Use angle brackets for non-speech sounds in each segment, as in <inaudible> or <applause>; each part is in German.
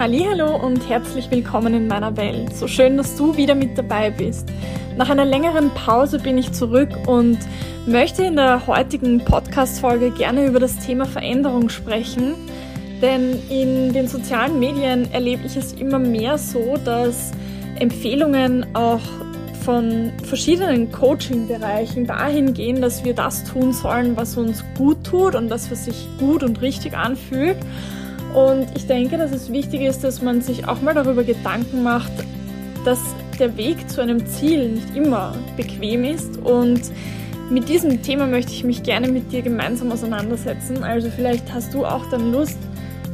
Hallo und herzlich willkommen in meiner Welt. So schön, dass du wieder mit dabei bist. Nach einer längeren Pause bin ich zurück und möchte in der heutigen Podcast-Folge gerne über das Thema Veränderung sprechen. Denn in den sozialen Medien erlebe ich es immer mehr so, dass Empfehlungen auch von verschiedenen Coaching-Bereichen dahin gehen, dass wir das tun sollen, was uns gut tut und das, was sich gut und richtig anfühlt. Und ich denke, dass es wichtig ist, dass man sich auch mal darüber Gedanken macht, dass der Weg zu einem Ziel nicht immer bequem ist. Und mit diesem Thema möchte ich mich gerne mit dir gemeinsam auseinandersetzen. Also vielleicht hast du auch dann Lust,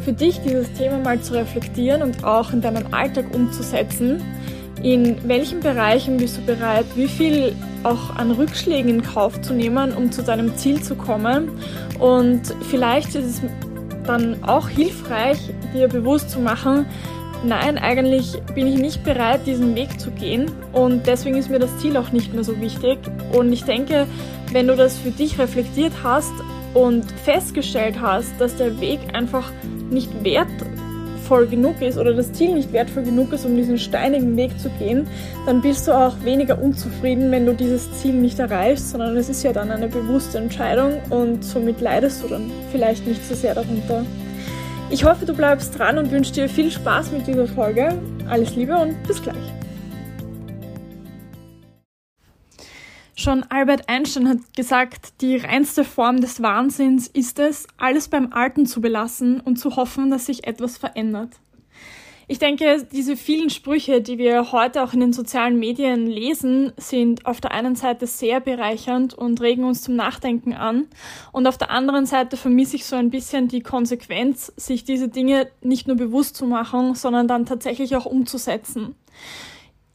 für dich dieses Thema mal zu reflektieren und auch in deinem Alltag umzusetzen. In welchen Bereichen bist du bereit, wie viel auch an Rückschlägen in Kauf zu nehmen, um zu deinem Ziel zu kommen? Und vielleicht ist es dann auch hilfreich, dir bewusst zu machen, nein, eigentlich bin ich nicht bereit, diesen Weg zu gehen und deswegen ist mir das Ziel auch nicht mehr so wichtig. Und ich denke, wenn du das für dich reflektiert hast und festgestellt hast, dass der Weg einfach nicht wert wertvoll genug ist oder das Ziel nicht wertvoll genug ist, um diesen steinigen Weg zu gehen, dann bist du auch weniger unzufrieden, wenn du dieses Ziel nicht erreichst, sondern es ist ja dann eine bewusste Entscheidung und somit leidest du dann vielleicht nicht so sehr darunter. Ich hoffe, du bleibst dran und wünsche dir viel Spaß mit dieser Folge. Alles Liebe und bis gleich. Schon Albert Einstein hat gesagt, die reinste Form des Wahnsinns ist es, alles beim Alten zu belassen und zu hoffen, dass sich etwas verändert. Ich denke, diese vielen Sprüche, die wir heute auch in den sozialen Medien lesen, sind auf der einen Seite sehr bereichernd und regen uns zum Nachdenken an. Und auf der anderen Seite vermisse ich so ein bisschen die Konsequenz, sich diese Dinge nicht nur bewusst zu machen, sondern dann tatsächlich auch umzusetzen.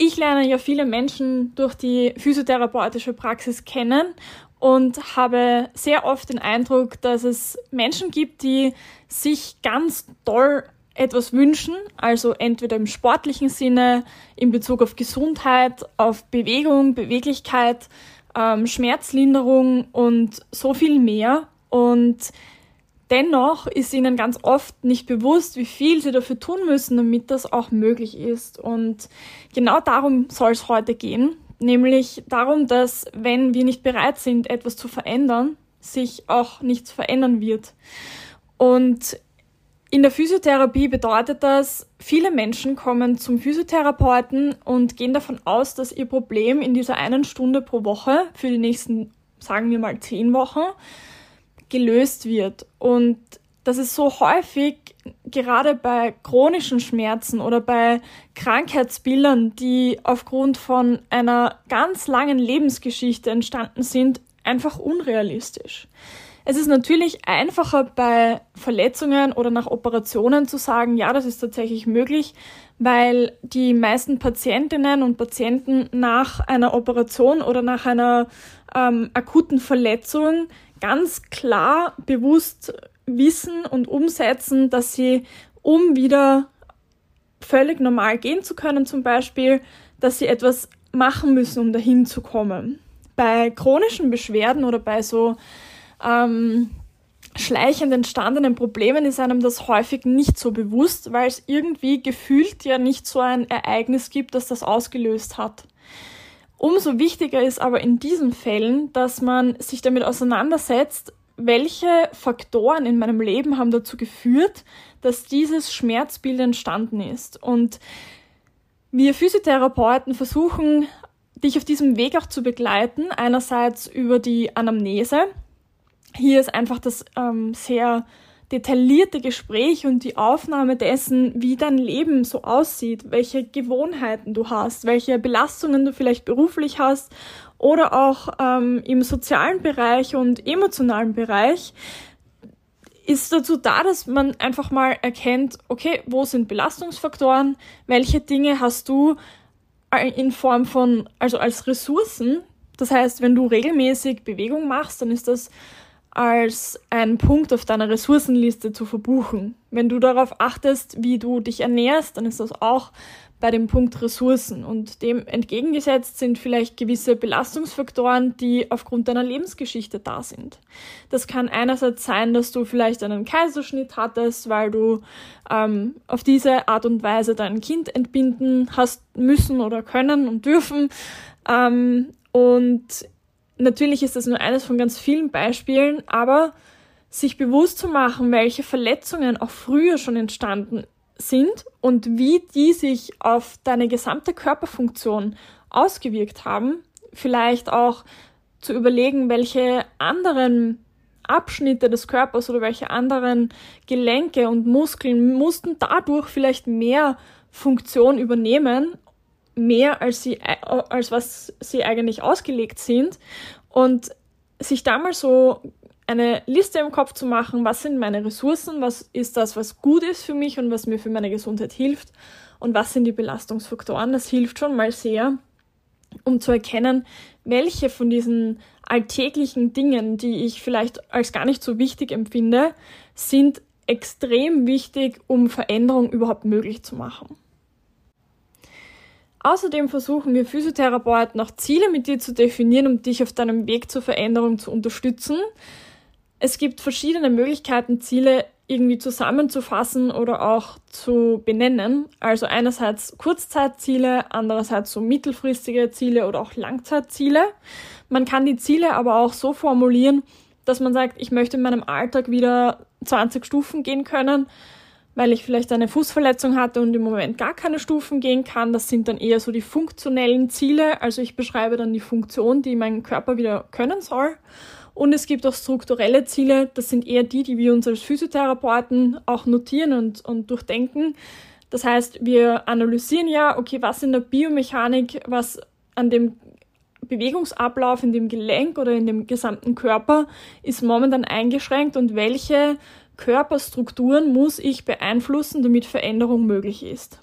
Ich lerne ja viele Menschen durch die physiotherapeutische Praxis kennen und habe sehr oft den Eindruck, dass es Menschen gibt, die sich ganz toll etwas wünschen, also entweder im sportlichen Sinne, in Bezug auf Gesundheit, auf Bewegung, Beweglichkeit, ähm, Schmerzlinderung und so viel mehr. Und Dennoch ist ihnen ganz oft nicht bewusst, wie viel sie dafür tun müssen, damit das auch möglich ist. Und genau darum soll es heute gehen, nämlich darum, dass wenn wir nicht bereit sind, etwas zu verändern, sich auch nichts verändern wird. Und in der Physiotherapie bedeutet das, viele Menschen kommen zum Physiotherapeuten und gehen davon aus, dass ihr Problem in dieser einen Stunde pro Woche für die nächsten, sagen wir mal, zehn Wochen gelöst wird. Und das ist so häufig, gerade bei chronischen Schmerzen oder bei Krankheitsbildern, die aufgrund von einer ganz langen Lebensgeschichte entstanden sind, einfach unrealistisch. Es ist natürlich einfacher bei Verletzungen oder nach Operationen zu sagen, ja, das ist tatsächlich möglich, weil die meisten Patientinnen und Patienten nach einer Operation oder nach einer ähm, akuten Verletzung ganz klar bewusst wissen und umsetzen, dass sie, um wieder völlig normal gehen zu können, zum Beispiel, dass sie etwas machen müssen, um dahin zu kommen. Bei chronischen Beschwerden oder bei so ähm, schleichend entstandenen Problemen ist einem das häufig nicht so bewusst, weil es irgendwie gefühlt ja nicht so ein Ereignis gibt, das das ausgelöst hat. Umso wichtiger ist aber in diesen Fällen, dass man sich damit auseinandersetzt, welche Faktoren in meinem Leben haben dazu geführt, dass dieses Schmerzbild entstanden ist. Und wir Physiotherapeuten versuchen, dich auf diesem Weg auch zu begleiten. Einerseits über die Anamnese. Hier ist einfach das ähm, sehr detaillierte Gespräch und die Aufnahme dessen, wie dein Leben so aussieht, welche Gewohnheiten du hast, welche Belastungen du vielleicht beruflich hast oder auch ähm, im sozialen Bereich und emotionalen Bereich, ist dazu da, dass man einfach mal erkennt, okay, wo sind Belastungsfaktoren, welche Dinge hast du in Form von, also als Ressourcen. Das heißt, wenn du regelmäßig Bewegung machst, dann ist das als einen Punkt auf deiner Ressourcenliste zu verbuchen. Wenn du darauf achtest, wie du dich ernährst, dann ist das auch bei dem Punkt Ressourcen. Und dem entgegengesetzt sind vielleicht gewisse Belastungsfaktoren, die aufgrund deiner Lebensgeschichte da sind. Das kann einerseits sein, dass du vielleicht einen Kaiserschnitt hattest, weil du ähm, auf diese Art und Weise dein Kind entbinden hast müssen oder können und dürfen. Ähm, und natürlich ist das nur eines von ganz vielen Beispielen, aber sich bewusst zu machen, welche Verletzungen auch früher schon entstanden sind und wie die sich auf deine gesamte Körperfunktion ausgewirkt haben. Vielleicht auch zu überlegen, welche anderen Abschnitte des Körpers oder welche anderen Gelenke und Muskeln mussten dadurch vielleicht mehr Funktion übernehmen, mehr als sie, als was sie eigentlich ausgelegt sind und sich damals so eine Liste im Kopf zu machen, was sind meine Ressourcen, was ist das, was gut ist für mich und was mir für meine Gesundheit hilft und was sind die Belastungsfaktoren. Das hilft schon mal sehr, um zu erkennen, welche von diesen alltäglichen Dingen, die ich vielleicht als gar nicht so wichtig empfinde, sind extrem wichtig, um Veränderung überhaupt möglich zu machen. Außerdem versuchen wir Physiotherapeuten auch Ziele mit dir zu definieren, um dich auf deinem Weg zur Veränderung zu unterstützen. Es gibt verschiedene Möglichkeiten, Ziele irgendwie zusammenzufassen oder auch zu benennen. Also einerseits Kurzzeitziele, andererseits so mittelfristige Ziele oder auch Langzeitziele. Man kann die Ziele aber auch so formulieren, dass man sagt, ich möchte in meinem Alltag wieder 20 Stufen gehen können, weil ich vielleicht eine Fußverletzung hatte und im Moment gar keine Stufen gehen kann. Das sind dann eher so die funktionellen Ziele. Also ich beschreibe dann die Funktion, die mein Körper wieder können soll. Und es gibt auch strukturelle Ziele, das sind eher die, die wir uns als Physiotherapeuten auch notieren und, und durchdenken. Das heißt, wir analysieren ja, okay, was in der Biomechanik, was an dem Bewegungsablauf in dem Gelenk oder in dem gesamten Körper ist momentan eingeschränkt und welche Körperstrukturen muss ich beeinflussen, damit Veränderung möglich ist.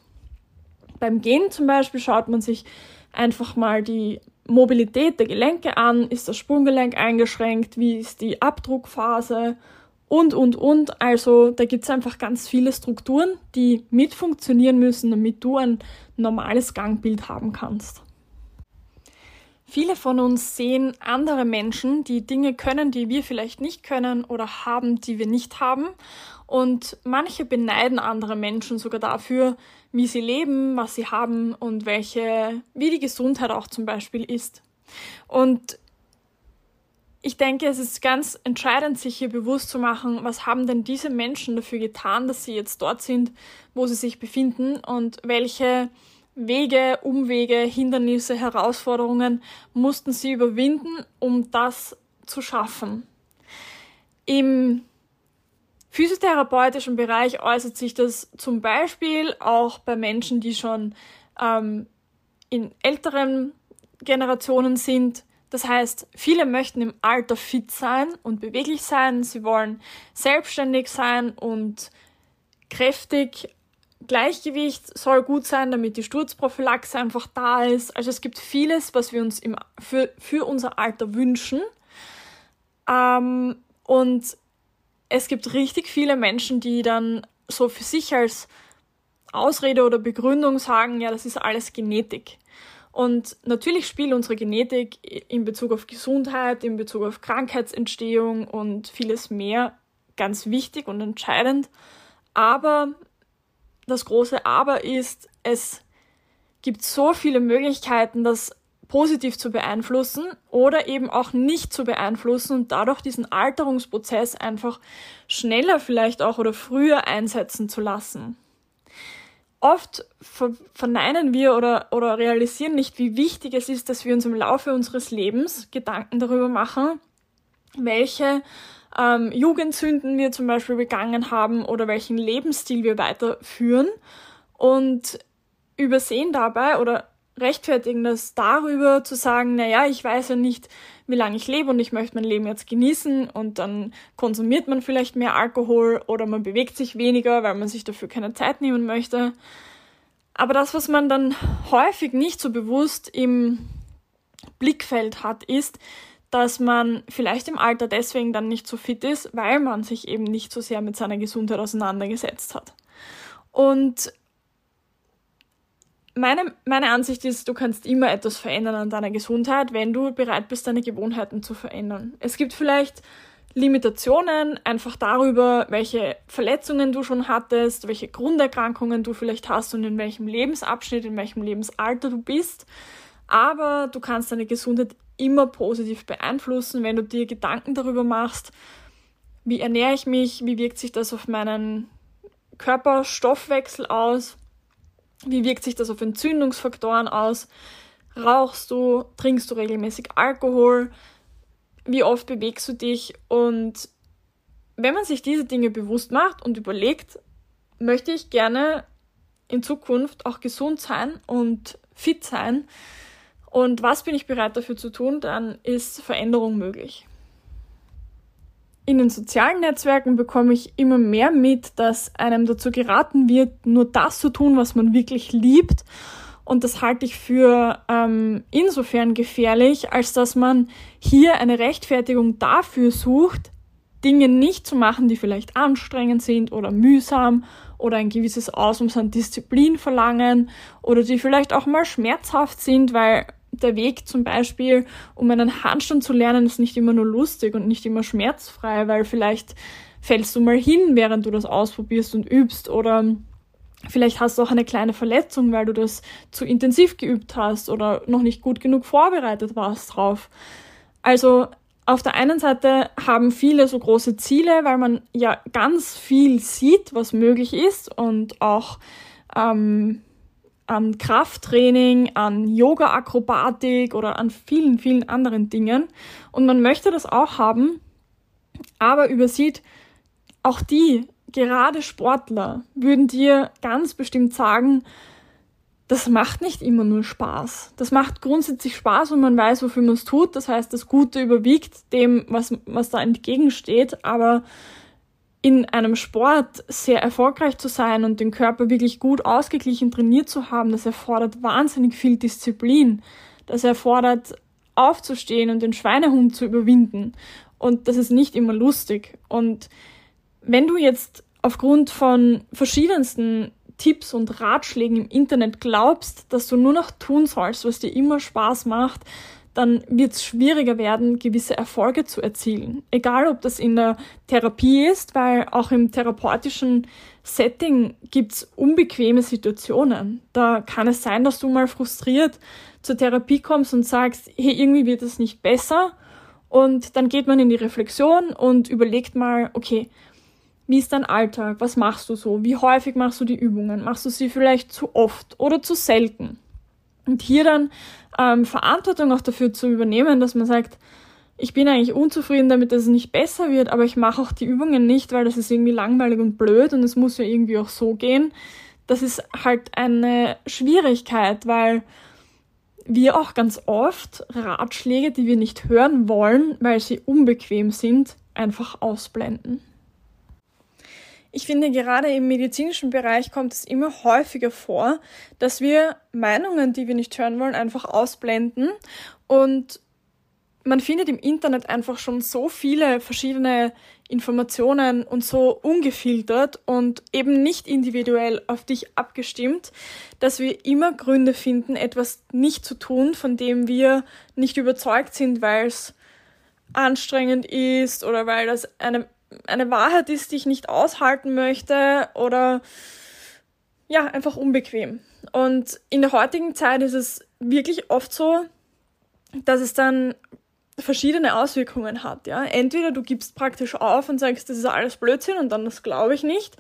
Beim Gehen zum Beispiel schaut man sich einfach mal die Mobilität der Gelenke an, ist das Sprunggelenk eingeschränkt, wie ist die Abdruckphase und, und, und. Also da gibt es einfach ganz viele Strukturen, die mit funktionieren müssen, damit du ein normales Gangbild haben kannst. Viele von uns sehen andere Menschen, die Dinge können, die wir vielleicht nicht können oder haben, die wir nicht haben. Und manche beneiden andere Menschen sogar dafür, wie sie leben, was sie haben und welche, wie die Gesundheit auch zum Beispiel ist. Und ich denke, es ist ganz entscheidend, sich hier bewusst zu machen, was haben denn diese Menschen dafür getan, dass sie jetzt dort sind, wo sie sich befinden und welche Wege, Umwege, Hindernisse, Herausforderungen mussten sie überwinden, um das zu schaffen. Im physiotherapeutischen Bereich äußert sich das zum Beispiel auch bei Menschen, die schon ähm, in älteren Generationen sind. Das heißt, viele möchten im Alter fit sein und beweglich sein. Sie wollen selbstständig sein und kräftig. Gleichgewicht soll gut sein, damit die Sturzprophylaxe einfach da ist. Also es gibt vieles, was wir uns im, für, für unser Alter wünschen. Ähm, und es gibt richtig viele Menschen, die dann so für sich als Ausrede oder Begründung sagen, ja, das ist alles Genetik. Und natürlich spielt unsere Genetik in Bezug auf Gesundheit, in Bezug auf Krankheitsentstehung und vieles mehr ganz wichtig und entscheidend. Aber das große Aber ist, es gibt so viele Möglichkeiten, das positiv zu beeinflussen oder eben auch nicht zu beeinflussen und dadurch diesen Alterungsprozess einfach schneller vielleicht auch oder früher einsetzen zu lassen. Oft verneinen wir oder, oder realisieren nicht, wie wichtig es ist, dass wir uns im Laufe unseres Lebens Gedanken darüber machen, welche ähm, Jugendsünden wir zum Beispiel begangen haben oder welchen Lebensstil wir weiterführen und übersehen dabei oder rechtfertigen das darüber zu sagen, naja, ich weiß ja nicht, wie lange ich lebe und ich möchte mein Leben jetzt genießen und dann konsumiert man vielleicht mehr Alkohol oder man bewegt sich weniger, weil man sich dafür keine Zeit nehmen möchte. Aber das, was man dann häufig nicht so bewusst im Blickfeld hat, ist, dass man vielleicht im Alter deswegen dann nicht so fit ist, weil man sich eben nicht so sehr mit seiner Gesundheit auseinandergesetzt hat. Und meine, meine Ansicht ist, du kannst immer etwas verändern an deiner Gesundheit, wenn du bereit bist, deine Gewohnheiten zu verändern. Es gibt vielleicht Limitationen einfach darüber, welche Verletzungen du schon hattest, welche Grunderkrankungen du vielleicht hast und in welchem Lebensabschnitt, in welchem Lebensalter du bist. Aber du kannst deine Gesundheit immer positiv beeinflussen, wenn du dir Gedanken darüber machst, wie ernähre ich mich, wie wirkt sich das auf meinen Körperstoffwechsel aus, wie wirkt sich das auf Entzündungsfaktoren aus, rauchst du, trinkst du regelmäßig Alkohol, wie oft bewegst du dich und wenn man sich diese Dinge bewusst macht und überlegt, möchte ich gerne in Zukunft auch gesund sein und fit sein und was bin ich bereit dafür zu tun, dann ist Veränderung möglich. In den sozialen Netzwerken bekomme ich immer mehr mit, dass einem dazu geraten wird, nur das zu tun, was man wirklich liebt und das halte ich für ähm, insofern gefährlich, als dass man hier eine Rechtfertigung dafür sucht, Dinge nicht zu machen, die vielleicht anstrengend sind oder mühsam oder ein gewisses Ausmaß an Disziplin verlangen oder die vielleicht auch mal schmerzhaft sind, weil der Weg zum Beispiel, um einen Handstand zu lernen, ist nicht immer nur lustig und nicht immer schmerzfrei, weil vielleicht fällst du mal hin, während du das ausprobierst und übst oder Vielleicht hast du auch eine kleine Verletzung, weil du das zu intensiv geübt hast oder noch nicht gut genug vorbereitet warst drauf. Also auf der einen Seite haben viele so große Ziele, weil man ja ganz viel sieht, was möglich ist und auch ähm, an Krafttraining, an Yoga-Akrobatik oder an vielen, vielen anderen Dingen. Und man möchte das auch haben, aber übersieht auch die gerade Sportler würden dir ganz bestimmt sagen, das macht nicht immer nur Spaß. Das macht grundsätzlich Spaß, wenn man weiß, wofür man es tut. Das heißt, das Gute überwiegt dem, was, was da entgegensteht. Aber in einem Sport sehr erfolgreich zu sein und den Körper wirklich gut ausgeglichen trainiert zu haben, das erfordert wahnsinnig viel Disziplin. Das erfordert aufzustehen und den Schweinehund zu überwinden. Und das ist nicht immer lustig. Und wenn du jetzt aufgrund von verschiedensten Tipps und Ratschlägen im Internet glaubst, dass du nur noch tun sollst, was dir immer Spaß macht, dann wird es schwieriger werden, gewisse Erfolge zu erzielen. Egal, ob das in der Therapie ist, weil auch im therapeutischen Setting gibt es unbequeme Situationen. Da kann es sein, dass du mal frustriert zur Therapie kommst und sagst, hey, irgendwie wird es nicht besser. Und dann geht man in die Reflexion und überlegt mal, okay, wie ist dein Alltag? Was machst du so? Wie häufig machst du die Übungen? Machst du sie vielleicht zu oft oder zu selten? Und hier dann ähm, Verantwortung auch dafür zu übernehmen, dass man sagt, ich bin eigentlich unzufrieden damit, dass es nicht besser wird, aber ich mache auch die Übungen nicht, weil das ist irgendwie langweilig und blöd und es muss ja irgendwie auch so gehen. Das ist halt eine Schwierigkeit, weil wir auch ganz oft Ratschläge, die wir nicht hören wollen, weil sie unbequem sind, einfach ausblenden. Ich finde, gerade im medizinischen Bereich kommt es immer häufiger vor, dass wir Meinungen, die wir nicht hören wollen, einfach ausblenden. Und man findet im Internet einfach schon so viele verschiedene Informationen und so ungefiltert und eben nicht individuell auf dich abgestimmt, dass wir immer Gründe finden, etwas nicht zu tun, von dem wir nicht überzeugt sind, weil es anstrengend ist oder weil das eine eine Wahrheit ist, die ich nicht aushalten möchte oder ja, einfach unbequem. Und in der heutigen Zeit ist es wirklich oft so, dass es dann verschiedene Auswirkungen hat. Ja? Entweder du gibst praktisch auf und sagst, das ist alles Blödsinn und dann das glaube ich nicht.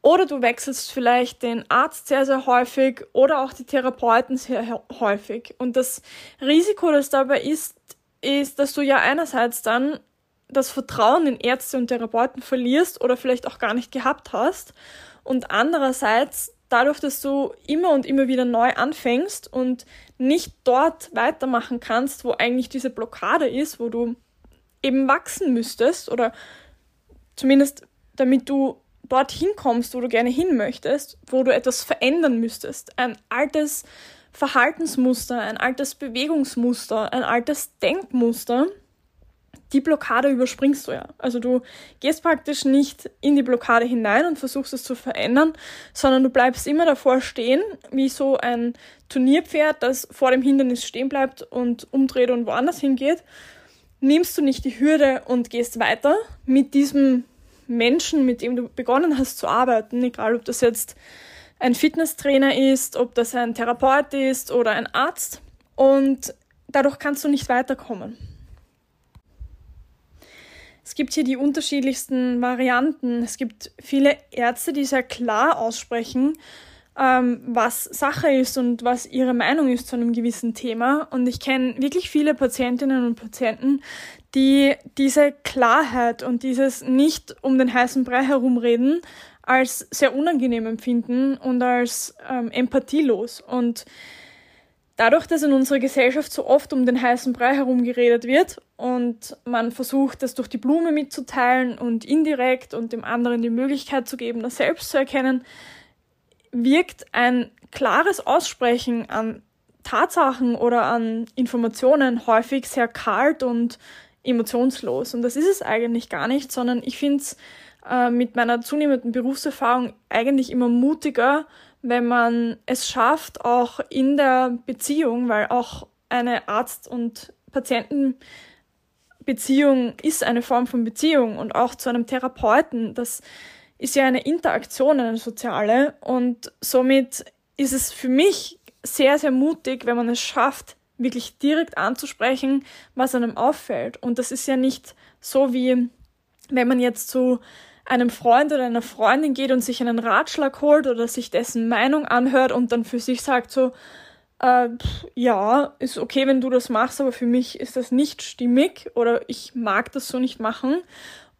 Oder du wechselst vielleicht den Arzt sehr, sehr häufig oder auch die Therapeuten sehr häufig. Und das Risiko, das dabei ist, ist, dass du ja einerseits dann das Vertrauen in Ärzte und Therapeuten verlierst oder vielleicht auch gar nicht gehabt hast. Und andererseits dadurch, dass du immer und immer wieder neu anfängst und nicht dort weitermachen kannst, wo eigentlich diese Blockade ist, wo du eben wachsen müsstest oder zumindest damit du dorthin kommst, wo du gerne hin möchtest, wo du etwas verändern müsstest. Ein altes Verhaltensmuster, ein altes Bewegungsmuster, ein altes Denkmuster die Blockade überspringst du ja. Also du gehst praktisch nicht in die Blockade hinein und versuchst es zu verändern, sondern du bleibst immer davor stehen, wie so ein Turnierpferd, das vor dem Hindernis stehen bleibt und umdreht und woanders hingeht. Nimmst du nicht die Hürde und gehst weiter mit diesem Menschen, mit dem du begonnen hast zu arbeiten, egal ob das jetzt ein Fitnesstrainer ist, ob das ein Therapeut ist oder ein Arzt. Und dadurch kannst du nicht weiterkommen. Es gibt hier die unterschiedlichsten Varianten. Es gibt viele Ärzte, die sehr klar aussprechen, ähm, was Sache ist und was ihre Meinung ist zu einem gewissen Thema. Und ich kenne wirklich viele Patientinnen und Patienten, die diese Klarheit und dieses nicht um den heißen Brei herumreden als sehr unangenehm empfinden und als ähm, empathielos. Und dadurch, dass in unserer Gesellschaft so oft um den heißen Brei herum geredet wird und man versucht, das durch die Blume mitzuteilen und indirekt und dem anderen die Möglichkeit zu geben, das selbst zu erkennen, wirkt ein klares Aussprechen an Tatsachen oder an Informationen häufig sehr kalt und emotionslos. Und das ist es eigentlich gar nicht, sondern ich finde es äh, mit meiner zunehmenden Berufserfahrung eigentlich immer mutiger, wenn man es schafft, auch in der Beziehung, weil auch eine Arzt- und Patientenbeziehung ist eine Form von Beziehung und auch zu einem Therapeuten, das ist ja eine Interaktion, eine soziale und somit ist es für mich sehr, sehr mutig, wenn man es schafft, wirklich direkt anzusprechen, was einem auffällt. Und das ist ja nicht so wie, wenn man jetzt zu einem Freund oder einer Freundin geht und sich einen Ratschlag holt oder sich dessen Meinung anhört und dann für sich sagt so, äh, ja, ist okay, wenn du das machst, aber für mich ist das nicht stimmig oder ich mag das so nicht machen.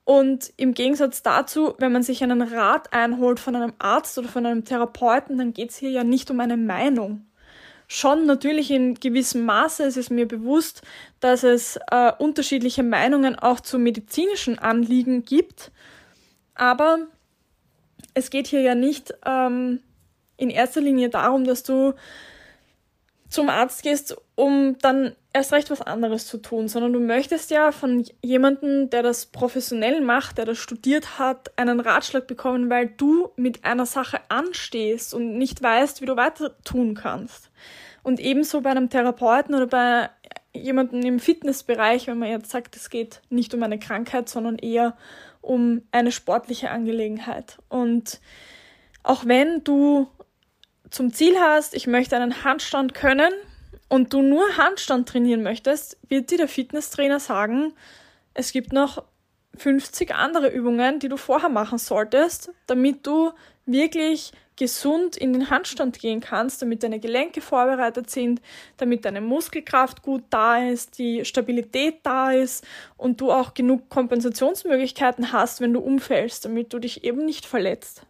Und im Gegensatz dazu, wenn man sich einen Rat einholt von einem Arzt oder von einem Therapeuten, dann geht es hier ja nicht um eine Meinung. Schon natürlich in gewissem Maße, es ist mir bewusst, dass es äh, unterschiedliche Meinungen auch zu medizinischen Anliegen gibt. Aber es geht hier ja nicht ähm, in erster Linie darum, dass du zum Arzt gehst, um dann erst recht was anderes zu tun, sondern du möchtest ja von jemandem, der das professionell macht, der das studiert hat, einen Ratschlag bekommen, weil du mit einer Sache anstehst und nicht weißt, wie du weiter tun kannst. Und ebenso bei einem Therapeuten oder bei jemandem im Fitnessbereich, wenn man jetzt sagt, es geht nicht um eine Krankheit, sondern eher um eine sportliche Angelegenheit. Und auch wenn du zum Ziel hast, ich möchte einen Handstand können und du nur Handstand trainieren möchtest, wird dir der Fitnesstrainer sagen, es gibt noch 50 andere Übungen, die du vorher machen solltest, damit du wirklich gesund in den Handstand gehen kannst, damit deine Gelenke vorbereitet sind, damit deine Muskelkraft gut da ist, die Stabilität da ist und du auch genug Kompensationsmöglichkeiten hast, wenn du umfällst, damit du dich eben nicht verletzt.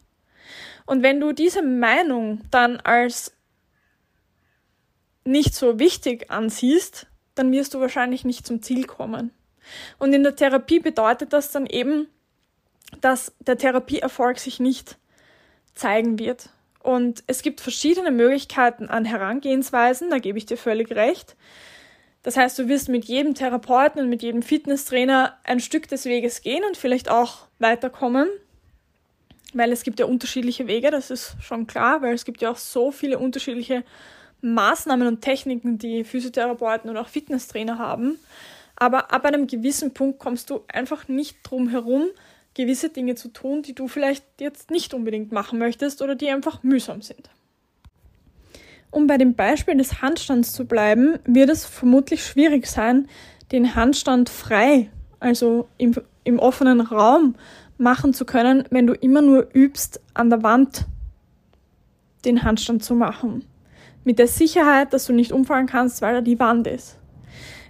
Und wenn du diese Meinung dann als nicht so wichtig ansiehst, dann wirst du wahrscheinlich nicht zum Ziel kommen. Und in der Therapie bedeutet das dann eben, dass der Therapieerfolg sich nicht zeigen wird. Und es gibt verschiedene Möglichkeiten an Herangehensweisen, da gebe ich dir völlig recht. Das heißt, du wirst mit jedem Therapeuten und mit jedem Fitnesstrainer ein Stück des Weges gehen und vielleicht auch weiterkommen, weil es gibt ja unterschiedliche Wege, das ist schon klar, weil es gibt ja auch so viele unterschiedliche Maßnahmen und Techniken, die Physiotherapeuten und auch Fitnesstrainer haben. Aber ab einem gewissen Punkt kommst du einfach nicht drum herum, gewisse Dinge zu tun, die du vielleicht jetzt nicht unbedingt machen möchtest oder die einfach mühsam sind. Um bei dem Beispiel des Handstands zu bleiben, wird es vermutlich schwierig sein, den Handstand frei, also im, im offenen Raum machen zu können, wenn du immer nur übst, an der Wand den Handstand zu machen. Mit der Sicherheit, dass du nicht umfallen kannst, weil da die Wand ist.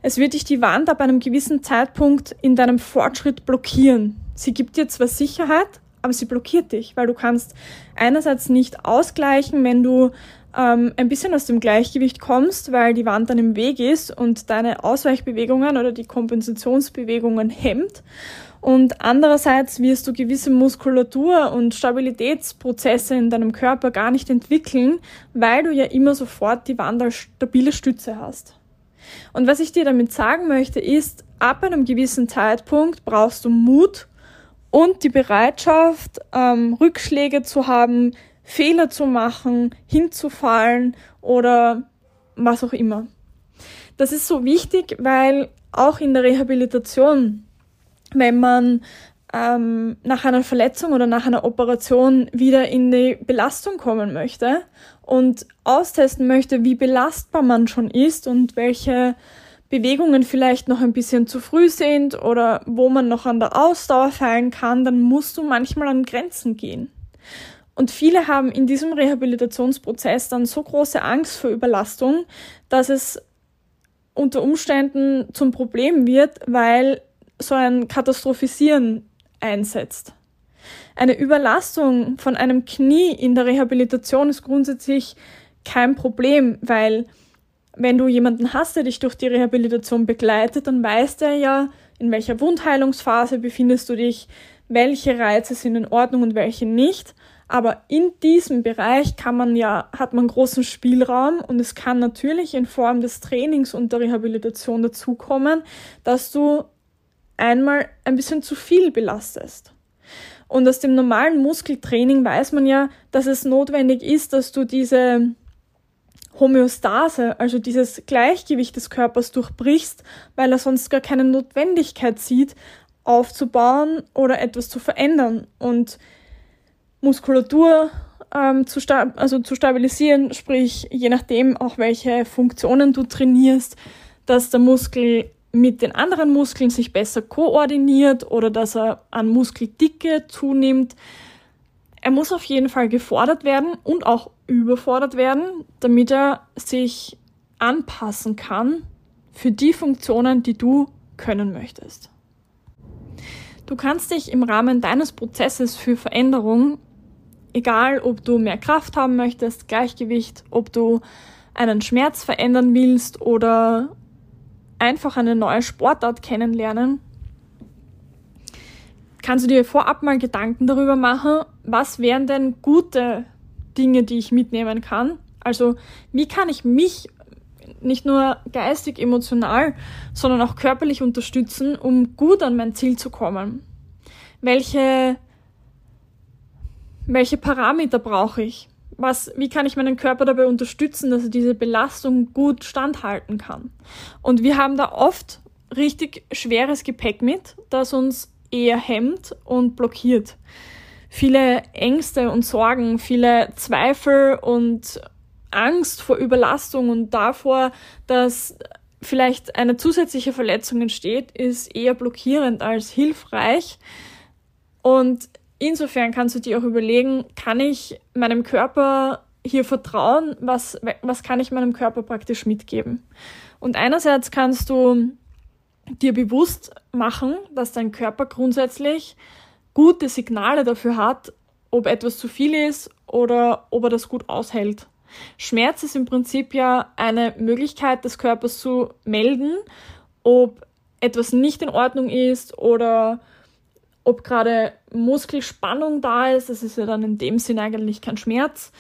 Es wird dich die Wand ab einem gewissen Zeitpunkt in deinem Fortschritt blockieren. Sie gibt dir zwar Sicherheit, aber sie blockiert dich, weil du kannst einerseits nicht ausgleichen, wenn du ähm, ein bisschen aus dem Gleichgewicht kommst, weil die Wand dann im Weg ist und deine Ausweichbewegungen oder die Kompensationsbewegungen hemmt. Und andererseits wirst du gewisse Muskulatur und Stabilitätsprozesse in deinem Körper gar nicht entwickeln, weil du ja immer sofort die Wand als stabile Stütze hast. Und was ich dir damit sagen möchte, ist, ab einem gewissen Zeitpunkt brauchst du Mut und die Bereitschaft, ähm, Rückschläge zu haben, Fehler zu machen, hinzufallen oder was auch immer. Das ist so wichtig, weil auch in der Rehabilitation, wenn man ähm, nach einer Verletzung oder nach einer Operation wieder in die Belastung kommen möchte und austesten möchte, wie belastbar man schon ist und welche Bewegungen vielleicht noch ein bisschen zu früh sind oder wo man noch an der Ausdauer fallen kann, dann musst du manchmal an Grenzen gehen. Und viele haben in diesem Rehabilitationsprozess dann so große Angst vor Überlastung, dass es unter Umständen zum Problem wird, weil so ein Katastrophisieren einsetzt. Eine Überlastung von einem Knie in der Rehabilitation ist grundsätzlich kein Problem, weil wenn du jemanden hast, der dich durch die Rehabilitation begleitet, dann weiß der ja, in welcher Wundheilungsphase befindest du dich, welche Reize sind in Ordnung und welche nicht. Aber in diesem Bereich kann man ja, hat man großen Spielraum und es kann natürlich in Form des Trainings und der Rehabilitation dazukommen, dass du einmal ein bisschen zu viel belastest. Und aus dem normalen Muskeltraining weiß man ja, dass es notwendig ist, dass du diese Homöostase, also dieses Gleichgewicht des Körpers durchbrichst, weil er sonst gar keine Notwendigkeit sieht, aufzubauen oder etwas zu verändern. Und Muskulatur ähm, zu, also zu stabilisieren, sprich je nachdem auch welche Funktionen du trainierst, dass der Muskel mit den anderen Muskeln sich besser koordiniert oder dass er an Muskeldicke zunimmt. Er muss auf jeden Fall gefordert werden und auch überfordert werden, damit er sich anpassen kann für die Funktionen, die du können möchtest. Du kannst dich im Rahmen deines Prozesses für Veränderung Egal, ob du mehr Kraft haben möchtest, Gleichgewicht, ob du einen Schmerz verändern willst oder einfach eine neue Sportart kennenlernen, kannst du dir vorab mal Gedanken darüber machen, was wären denn gute Dinge, die ich mitnehmen kann. Also wie kann ich mich nicht nur geistig, emotional, sondern auch körperlich unterstützen, um gut an mein Ziel zu kommen. Welche welche Parameter brauche ich? Was, wie kann ich meinen Körper dabei unterstützen, dass er diese Belastung gut standhalten kann? Und wir haben da oft richtig schweres Gepäck mit, das uns eher hemmt und blockiert. Viele Ängste und Sorgen, viele Zweifel und Angst vor Überlastung und davor, dass vielleicht eine zusätzliche Verletzung entsteht, ist eher blockierend als hilfreich. Und insofern kannst du dir auch überlegen, kann ich meinem Körper hier vertrauen? Was, was kann ich meinem Körper praktisch mitgeben? Und einerseits kannst du dir bewusst machen, dass dein Körper grundsätzlich gute Signale dafür hat, ob etwas zu viel ist oder ob er das gut aushält. Schmerz ist im Prinzip ja eine Möglichkeit des Körpers zu melden, ob etwas nicht in Ordnung ist oder ob gerade Muskelspannung da ist. Das ist ja dann in dem Sinn eigentlich kein Schmerz.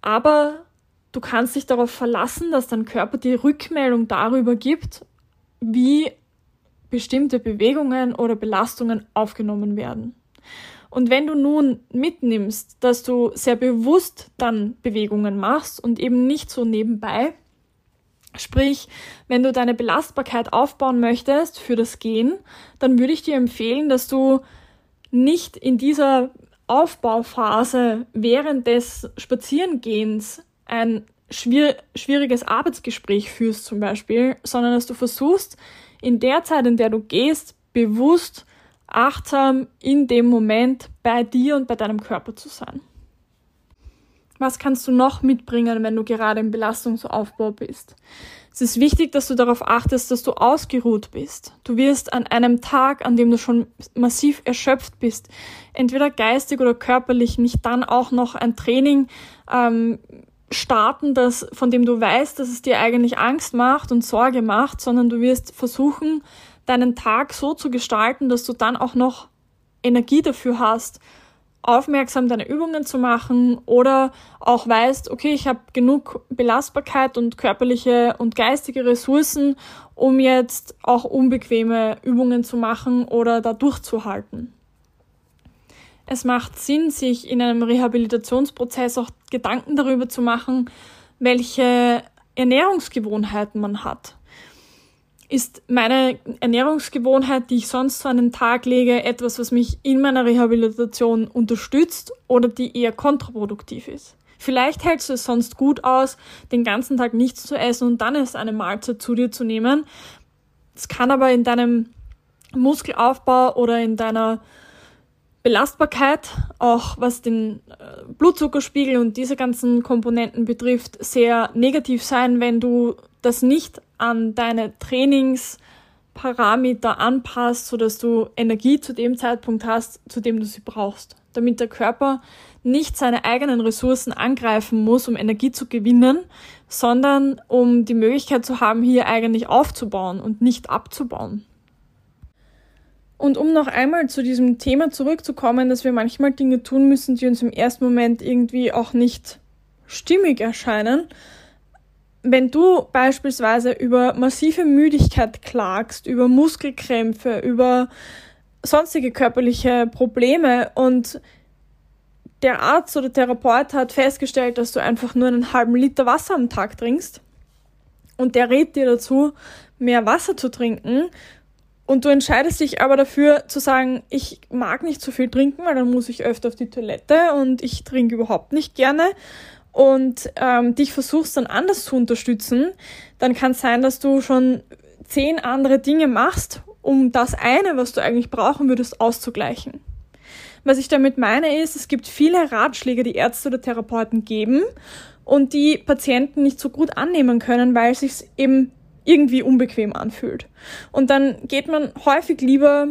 Aber du kannst dich darauf verlassen, dass dein Körper die Rückmeldung darüber gibt, wie bestimmte Bewegungen oder Belastungen aufgenommen werden. Und wenn du nun mitnimmst, dass du sehr bewusst dann Bewegungen machst und eben nicht so nebenbei, Sprich, wenn du deine Belastbarkeit aufbauen möchtest für das Gehen, dann würde ich dir empfehlen, dass du nicht in dieser Aufbauphase während des Spazierengehens ein schwier schwieriges Arbeitsgespräch führst zum Beispiel, sondern dass du versuchst, in der Zeit, in der du gehst, bewusst, achtsam in dem Moment bei dir und bei deinem Körper zu sein. Was kannst du noch mitbringen, wenn du gerade im Belastungsaufbau bist? Es ist wichtig, dass du darauf achtest, dass du ausgeruht bist. Du wirst an einem Tag, an dem du schon massiv erschöpft bist, entweder geistig oder körperlich, nicht dann auch noch ein Training ähm, starten, das, von dem du weißt, dass es dir eigentlich Angst macht und Sorge macht, sondern du wirst versuchen, deinen Tag so zu gestalten, dass du dann auch noch Energie dafür hast, aufmerksam deine Übungen zu machen oder auch weißt, okay, ich habe genug Belastbarkeit und körperliche und geistige Ressourcen, um jetzt auch unbequeme Übungen zu machen oder da durchzuhalten. Es macht Sinn, sich in einem Rehabilitationsprozess auch Gedanken darüber zu machen, welche Ernährungsgewohnheiten man hat ist meine Ernährungsgewohnheit, die ich sonst so an den Tag lege, etwas, was mich in meiner Rehabilitation unterstützt oder die eher kontraproduktiv ist. Vielleicht hältst du es sonst gut aus, den ganzen Tag nichts zu essen und dann erst eine Mahlzeit zu dir zu nehmen. Es kann aber in deinem Muskelaufbau oder in deiner Belastbarkeit, auch was den äh, Blutzuckerspiegel und diese ganzen Komponenten betrifft, sehr negativ sein, wenn du das nicht an deine Trainingsparameter anpasst, sodass du Energie zu dem Zeitpunkt hast, zu dem du sie brauchst. Damit der Körper nicht seine eigenen Ressourcen angreifen muss, um Energie zu gewinnen, sondern um die Möglichkeit zu haben, hier eigentlich aufzubauen und nicht abzubauen. Und um noch einmal zu diesem Thema zurückzukommen, dass wir manchmal Dinge tun müssen, die uns im ersten Moment irgendwie auch nicht stimmig erscheinen, wenn du beispielsweise über massive Müdigkeit klagst, über Muskelkrämpfe, über sonstige körperliche Probleme und der Arzt oder Therapeut hat festgestellt, dass du einfach nur einen halben Liter Wasser am Tag trinkst und der rät dir dazu, mehr Wasser zu trinken und du entscheidest dich aber dafür zu sagen, ich mag nicht so viel trinken, weil dann muss ich öfter auf die Toilette und ich trinke überhaupt nicht gerne und ähm, dich versuchst dann anders zu unterstützen, dann kann es sein, dass du schon zehn andere Dinge machst, um das eine, was du eigentlich brauchen würdest, auszugleichen. Was ich damit meine ist, es gibt viele Ratschläge, die Ärzte oder Therapeuten geben und die Patienten nicht so gut annehmen können, weil es sich eben irgendwie unbequem anfühlt. Und dann geht man häufig lieber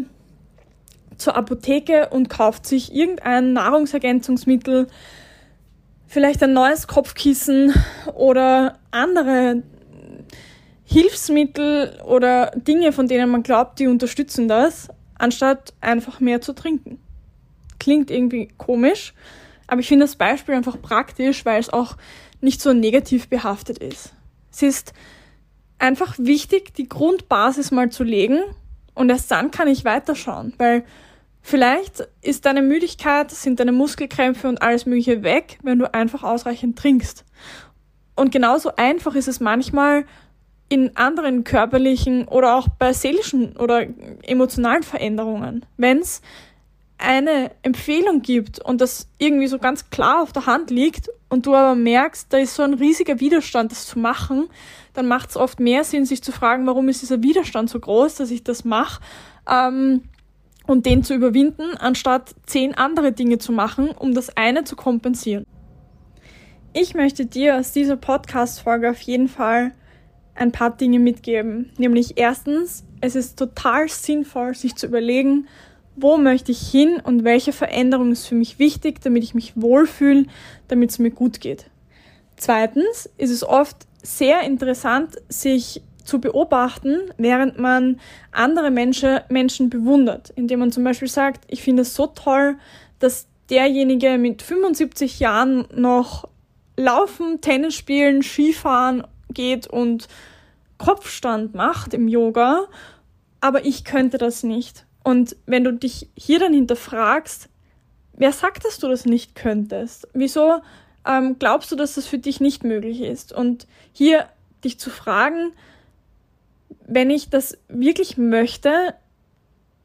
zur Apotheke und kauft sich irgendein Nahrungsergänzungsmittel, vielleicht ein neues Kopfkissen oder andere Hilfsmittel oder Dinge, von denen man glaubt, die unterstützen das, anstatt einfach mehr zu trinken. Klingt irgendwie komisch, aber ich finde das Beispiel einfach praktisch, weil es auch nicht so negativ behaftet ist. Es ist einfach wichtig, die Grundbasis mal zu legen und erst dann kann ich weiterschauen, weil Vielleicht ist deine Müdigkeit, sind deine Muskelkrämpfe und alles Mögliche weg, wenn du einfach ausreichend trinkst. Und genauso einfach ist es manchmal in anderen körperlichen oder auch bei seelischen oder emotionalen Veränderungen. Wenn es eine Empfehlung gibt und das irgendwie so ganz klar auf der Hand liegt und du aber merkst, da ist so ein riesiger Widerstand, das zu machen, dann macht es oft mehr Sinn, sich zu fragen, warum ist dieser Widerstand so groß, dass ich das mache. Ähm, und den zu überwinden, anstatt zehn andere Dinge zu machen, um das eine zu kompensieren. Ich möchte dir aus dieser Podcast-Folge auf jeden Fall ein paar Dinge mitgeben. Nämlich erstens, es ist total sinnvoll, sich zu überlegen, wo möchte ich hin und welche Veränderung ist für mich wichtig, damit ich mich wohlfühle, damit es mir gut geht. Zweitens ist es oft sehr interessant, sich zu beobachten, während man andere Menschen, Menschen bewundert, indem man zum Beispiel sagt, ich finde es so toll, dass derjenige mit 75 Jahren noch laufen, Tennis spielen, Skifahren geht und Kopfstand macht im Yoga, aber ich könnte das nicht. Und wenn du dich hier dann hinterfragst, wer sagt, dass du das nicht könntest? Wieso ähm, glaubst du, dass das für dich nicht möglich ist? Und hier dich zu fragen, wenn ich das wirklich möchte,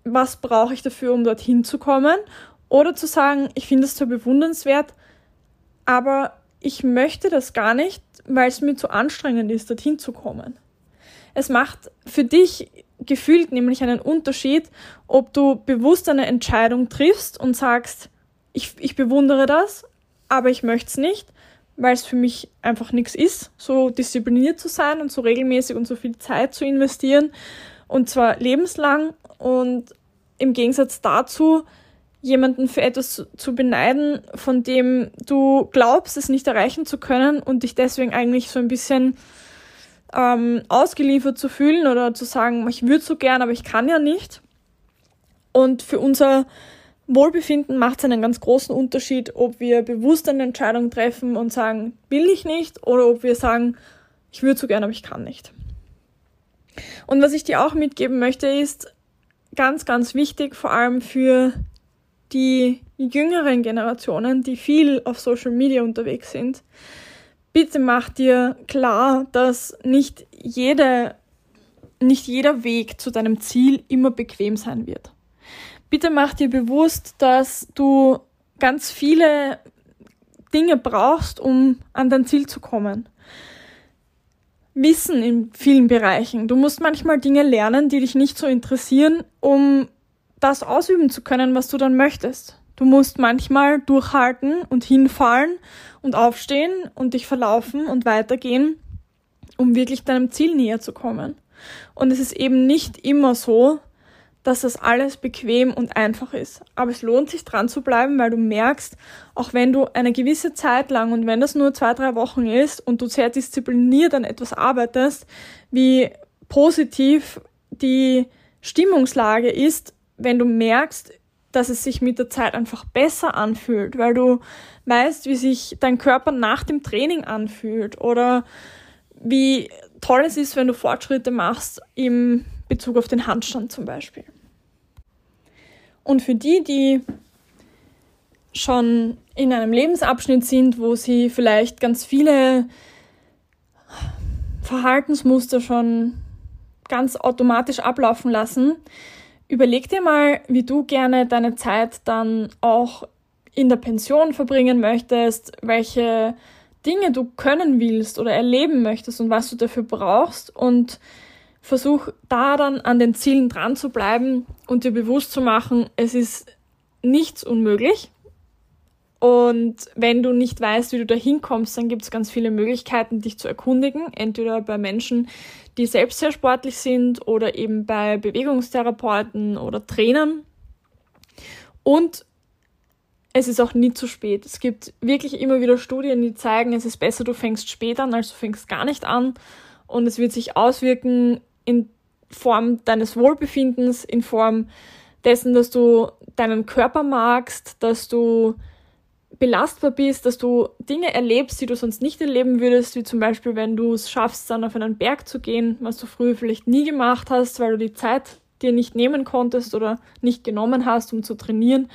was brauche ich dafür, um dorthin zu kommen? Oder zu sagen, ich finde es zwar bewundernswert, aber ich möchte das gar nicht, weil es mir zu anstrengend ist, dorthin zu kommen. Es macht für dich gefühlt nämlich einen Unterschied, ob du bewusst eine Entscheidung triffst und sagst, ich, ich bewundere das, aber ich möchte es nicht, weil es für mich einfach nichts ist, so diszipliniert zu sein und so regelmäßig und so viel Zeit zu investieren und zwar lebenslang und im Gegensatz dazu jemanden für etwas zu beneiden, von dem du glaubst, es nicht erreichen zu können und dich deswegen eigentlich so ein bisschen ähm, ausgeliefert zu fühlen oder zu sagen, ich würde so gern, aber ich kann ja nicht. Und für unser Wohlbefinden macht es einen ganz großen Unterschied, ob wir bewusst eine Entscheidung treffen und sagen, will ich nicht, oder ob wir sagen, ich würde so gerne, aber ich kann nicht. Und was ich dir auch mitgeben möchte, ist ganz, ganz wichtig, vor allem für die jüngeren Generationen, die viel auf Social Media unterwegs sind. Bitte mach dir klar, dass nicht jede, nicht jeder Weg zu deinem Ziel immer bequem sein wird bitte mach dir bewusst, dass du ganz viele Dinge brauchst, um an dein Ziel zu kommen. Wissen in vielen Bereichen. Du musst manchmal Dinge lernen, die dich nicht so interessieren, um das ausüben zu können, was du dann möchtest. Du musst manchmal durchhalten und hinfallen und aufstehen und dich verlaufen und weitergehen, um wirklich deinem Ziel näher zu kommen. Und es ist eben nicht immer so, dass das alles bequem und einfach ist. Aber es lohnt sich dran zu bleiben, weil du merkst, auch wenn du eine gewisse Zeit lang und wenn das nur zwei, drei Wochen ist und du sehr diszipliniert an etwas arbeitest, wie positiv die Stimmungslage ist, wenn du merkst, dass es sich mit der Zeit einfach besser anfühlt, weil du weißt, wie sich dein Körper nach dem Training anfühlt oder wie toll es ist, wenn du Fortschritte machst im Bezug auf den Handstand zum Beispiel. Und für die, die schon in einem Lebensabschnitt sind, wo sie vielleicht ganz viele Verhaltensmuster schon ganz automatisch ablaufen lassen, überleg dir mal, wie du gerne deine Zeit dann auch in der Pension verbringen möchtest, welche Dinge du können willst oder erleben möchtest und was du dafür brauchst und versuch da dann an den Zielen dran zu bleiben und dir bewusst zu machen, es ist nichts unmöglich. Und wenn du nicht weißt, wie du da hinkommst, dann gibt es ganz viele Möglichkeiten, dich zu erkundigen. Entweder bei Menschen, die selbst sehr sportlich sind oder eben bei Bewegungstherapeuten oder Trainern. Und es ist auch nie zu spät. Es gibt wirklich immer wieder Studien, die zeigen, es ist besser, du fängst spät an, als du fängst gar nicht an. Und es wird sich auswirken in Form deines Wohlbefindens, in Form dessen, dass du deinen Körper magst, dass du belastbar bist, dass du Dinge erlebst, die du sonst nicht erleben würdest, wie zum Beispiel, wenn du es schaffst, dann auf einen Berg zu gehen, was du früher vielleicht nie gemacht hast, weil du die Zeit dir nicht nehmen konntest oder nicht genommen hast, um zu trainieren.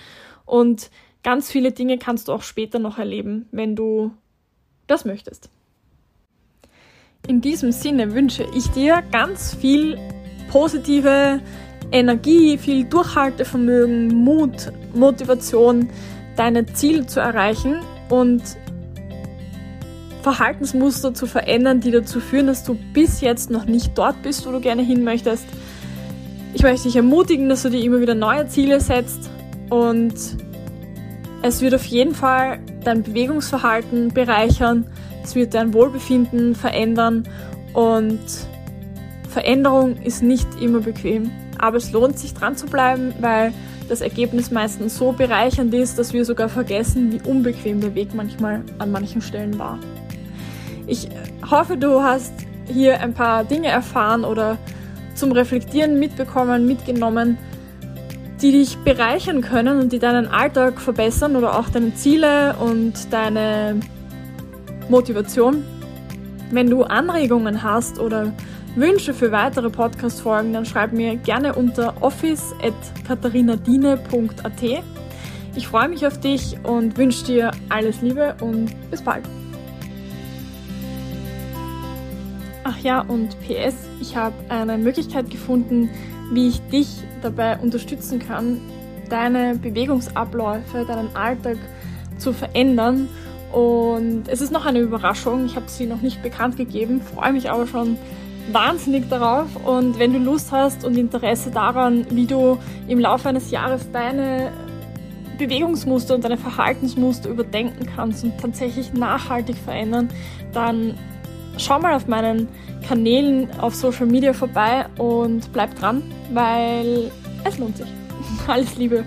Und ganz viele Dinge kannst du auch später noch erleben, wenn du das möchtest. In diesem Sinne wünsche ich dir ganz viel positive Energie, viel Durchhaltevermögen, Mut, Motivation, deine Ziele zu erreichen und Verhaltensmuster zu verändern, die dazu führen, dass du bis jetzt noch nicht dort bist, wo du gerne hin möchtest. Ich möchte dich ermutigen, dass du dir immer wieder neue Ziele setzt und es wird auf jeden Fall dein Bewegungsverhalten bereichern es wird dein Wohlbefinden verändern und Veränderung ist nicht immer bequem. Aber es lohnt sich dran zu bleiben, weil das Ergebnis meistens so bereichernd ist, dass wir sogar vergessen, wie unbequem der Weg manchmal an manchen Stellen war. Ich hoffe, du hast hier ein paar Dinge erfahren oder zum Reflektieren mitbekommen, mitgenommen, die dich bereichern können und die deinen Alltag verbessern oder auch deine Ziele und deine Motivation. Wenn du Anregungen hast oder Wünsche für weitere Podcast-Folgen, dann schreib mir gerne unter office.katharinadine.at. Ich freue mich auf dich und wünsche dir alles Liebe und bis bald. Ach ja, und PS, ich habe eine Möglichkeit gefunden, wie ich dich dabei unterstützen kann, deine Bewegungsabläufe, deinen Alltag zu verändern und es ist noch eine Überraschung. Ich habe sie noch nicht bekannt gegeben, freue mich aber schon wahnsinnig darauf. Und wenn du Lust hast und Interesse daran, wie du im Laufe eines Jahres deine Bewegungsmuster und deine Verhaltensmuster überdenken kannst und tatsächlich nachhaltig verändern, dann schau mal auf meinen Kanälen auf Social Media vorbei und bleib dran, weil es lohnt sich. <laughs> Alles Liebe.